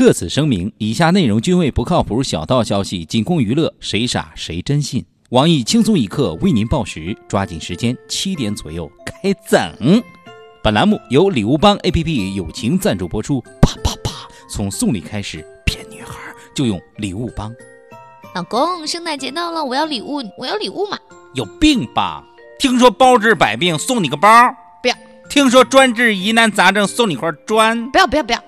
特此声明，以下内容均为不靠谱小道消息，仅供娱乐，谁傻谁真信。网易轻松一刻为您报时，抓紧时间，七点左右开整。本栏目由礼物帮 APP 友情赞助播出。啪啪啪，从送礼开始，骗女孩就用礼物帮。老公，圣诞节到了，我要礼物，我要礼物嘛！有病吧？听说包治百病，送你个包。不要。听说专治疑难杂症，送你块砖。不要不要不要！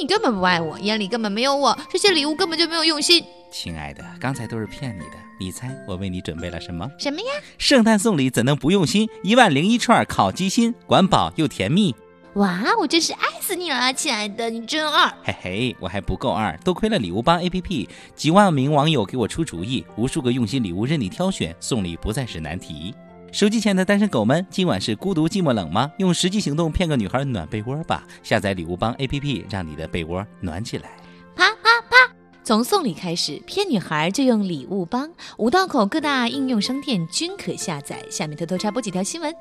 你根本不爱我，眼里根本没有我，这些礼物根本就没有用心。亲爱的，刚才都是骗你的。你猜我为你准备了什么？什么呀？圣诞送礼怎能不用心？一万零一串烤鸡心，管饱又甜蜜。哇，我真是爱死你了，亲爱的，你真二。嘿嘿，我还不够二，多亏了礼物帮 APP，几万名网友给我出主意，无数个用心礼物任你挑选，送礼不再是难题。手机前的单身狗们，今晚是孤独寂寞冷吗？用实际行动骗个女孩暖被窝吧！下载礼物帮 APP，让你的被窝暖起来。啪啪啪！从送礼开始，骗女孩就用礼物帮。五道口各大应用商店均可下载。下面偷偷插播几条新闻。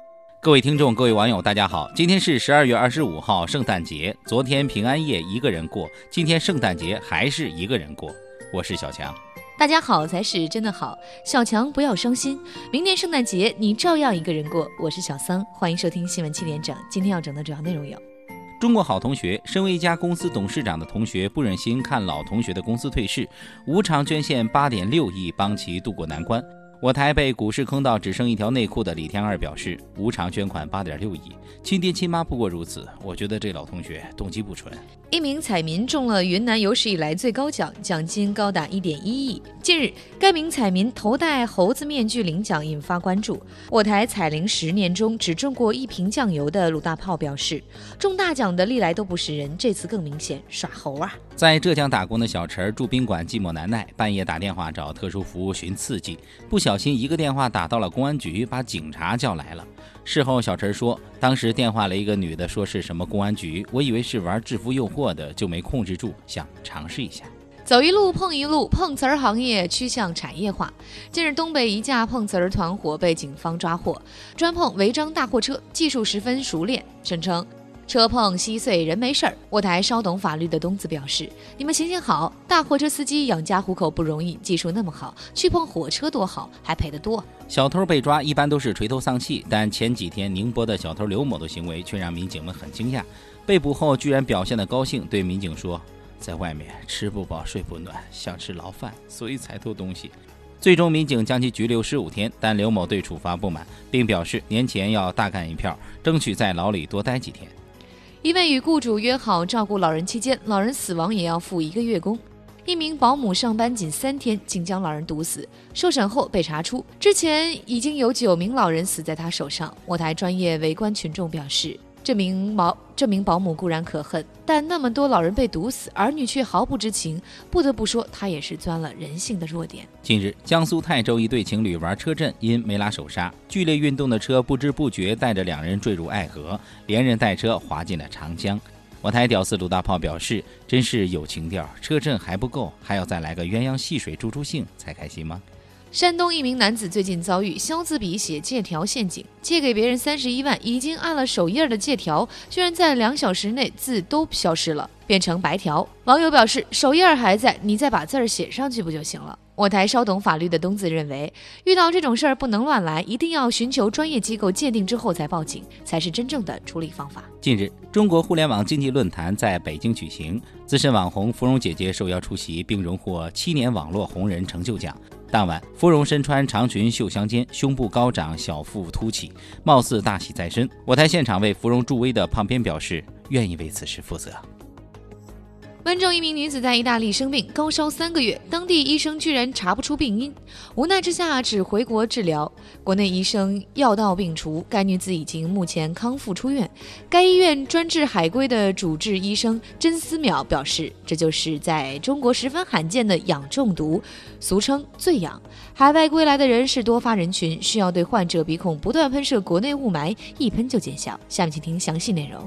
各位听众，各位网友，大家好，今天是十二月二十五号，圣诞节。昨天平安夜一个人过，今天圣诞节还是一个人过。我是小强。大家好才是真的好，小强不要伤心，明年圣诞节你照样一个人过。我是小桑，欢迎收听新闻七点整。今天要整的主要内容有：中国好同学，身为一家公司董事长的同学不忍心看老同学的公司退市，无偿捐献八点六亿帮其渡过难关。我台被股市坑到只剩一条内裤的李天二表示，无偿捐款八点六亿，亲爹亲妈不过如此。我觉得这老同学动机不纯。一名彩民中了云南有史以来最高奖，奖金高达一点一亿。近日，该名彩民头戴猴子面具领奖，引发关注。我台彩铃十年中只中过一瓶酱油的鲁大炮表示，中大奖的历来都不是人，这次更明显，耍猴啊！在浙江打工的小陈住宾馆寂寞难耐，半夜打电话找特殊服务寻刺激，不小心一个电话打到了公安局，把警察叫来了。事后，小陈说，当时电话了一个女的，说是什么公安局，我以为是玩制服诱惑的，就没控制住，想尝试一下。走一路碰一路，碰瓷儿行业趋向产业化。近日，东北一架碰瓷儿团伙被警方抓获，专碰违章大货车，技术十分熟练，声称。车碰稀碎，人没事儿。我台稍懂法律的东子表示：“你们行行好，大货车司机养家糊口不容易，技术那么好，去碰火车多好，还赔得多。”小偷被抓一般都是垂头丧气，但前几天宁波的小偷刘某的行为却让民警们很惊讶。被捕后居然表现得高兴，对民警说：“在外面吃不饱睡不暖，想吃牢饭，所以才偷东西。”最终民警将其拘留十五天，但刘某对处罚不满，并表示年前要大干一票，争取在牢里多待几天。一位与雇主约好照顾老人期间，老人死亡也要付一个月工。一名保姆上班仅三天，竟将老人毒死。受审后被查出，之前已经有九名老人死在他手上。我台专业围观群众表示。这名保这名保姆固然可恨，但那么多老人被毒死，儿女却毫不知情，不得不说他也是钻了人性的弱点。近日，江苏泰州一对情侣玩车震，因没拉手刹，剧烈运动的车不知不觉带着两人坠入爱河，连人带车滑进了长江。我台屌丝鲁大炮表示：“真是有情调，车震还不够，还要再来个鸳鸯戏水助助兴才开心吗？”山东一名男子最近遭遇消字笔写借条陷阱，借给别人三十一万，已经按了首页的借条，居然在两小时内字都消失了，变成白条。网友表示，首页还在，你再把字儿写上去不就行了？我台稍懂法律的东子认为，遇到这种事儿不能乱来，一定要寻求专业机构鉴定之后再报警，才是真正的处理方法。近日，中国互联网经济论坛在北京举行，资深网红芙蓉姐姐受邀出席，并荣获七年网络红人成就奖。当晚，芙蓉身穿长裙绣香肩，胸部高涨，小腹凸起，貌似大喜在身。我台现场为芙蓉助威的胖编表示，愿意为此事负责。温州一名女子在意大利生病，高烧三个月，当地医生居然查不出病因，无奈之下只回国治疗。国内医生药到病除，该女子已经目前康复出院。该医院专治海归的主治医生甄思淼表示，这就是在中国十分罕见的氧中毒，俗称醉氧。海外归来的人是多发人群，需要对患者鼻孔不断喷射国内雾霾，一喷就见效。下面请听详细内容。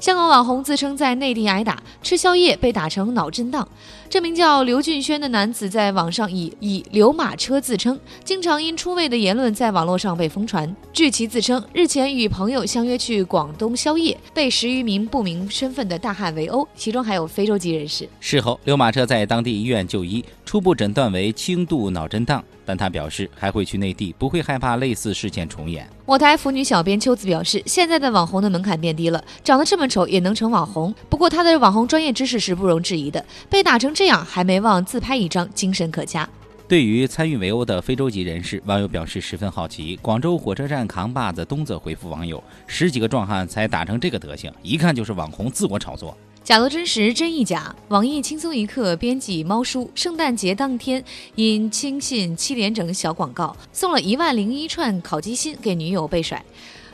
香港网红自称在内地挨打，吃宵夜被打成脑震荡。这名叫刘俊轩的男子在网上以以刘马车自称，经常因出位的言论在网络上被疯传。据其自称，日前与朋友相约去广东宵夜，被十余名不明身份的大汉围殴，其中还有非洲籍人士。事后，刘马车在当地医院就医，初步诊断为轻度脑震荡。但他表示还会去内地，不会害怕类似事件重演。我台腐女小编秋子表示，现在的网红的门槛变低了，长得这么丑也能成网红。不过他的网红专业知识是不容置疑的，被打成这样还没忘自拍一张，精神可嘉。对于参与围殴的非洲籍人士，网友表示十分好奇。广州火车站扛把子东泽回复网友：十几个壮汉才打成这个德行，一看就是网红自我炒作。假作真实，真亦假。网易轻松一刻编辑猫叔，圣诞节当天因轻信七连整小广告，送了一万零一串烤鸡心给女友被甩。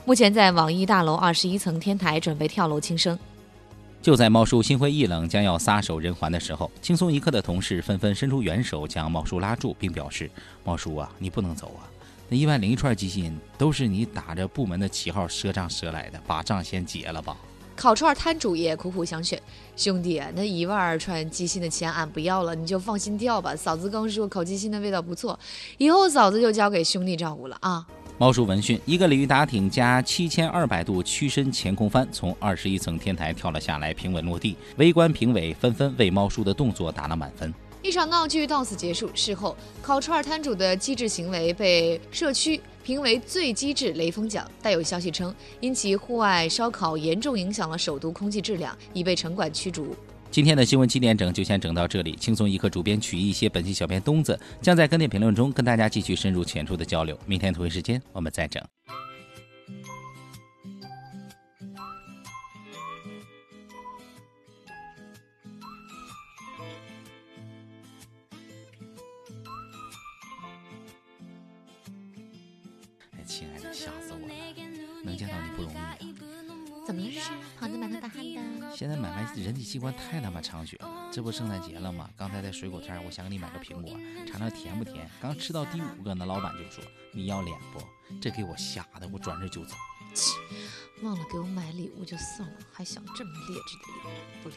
目前在网易大楼二十一层天台准备跳楼轻生。就在猫叔心灰意冷，将要撒手人寰的时候，轻松一刻的同事纷纷伸出援手，将猫叔拉住，并表示：“猫叔啊，你不能走啊！那一万零一串鸡心都是你打着部门的旗号赊账赊来的，把账先结了吧。”烤串摊主也苦苦相劝：“兄弟，那一万串鸡心的钱俺不要了，你就放心跳吧。嫂子刚说烤鸡心的味道不错，以后嫂子就交给兄弟照顾了啊。”猫叔闻讯，一个鲤鱼打挺加七千二百度屈身前空翻，从二十一层天台跳了下来，平稳落地。围观评委纷纷为猫叔的动作打了满分。一场闹剧到此结束。事后，烤串摊主的机智行为被社区。评为最机智雷锋奖，带有消息称，因其户外烧烤严重影响了首都空气质量，已被城管驱逐。今天的新闻七点整就先整到这里，轻松一刻主编曲一些，本期小编东子将在跟帖评论中跟大家继续深入浅出的交流。明天同一时间我们再整。亲爱的，吓死我了！能见到你不容易啊！怎么了？是跑得满头大汗的。现在买卖人体器官太他妈猖獗了，这不圣诞节了吗？刚才在水果摊，我想给你买个苹果，尝尝甜不甜。刚吃到第五个，那老板就说：“你要脸不？”这给我吓得，我转身就走。切，忘了给我买礼物就算了，还想这么劣质的礼物，不理。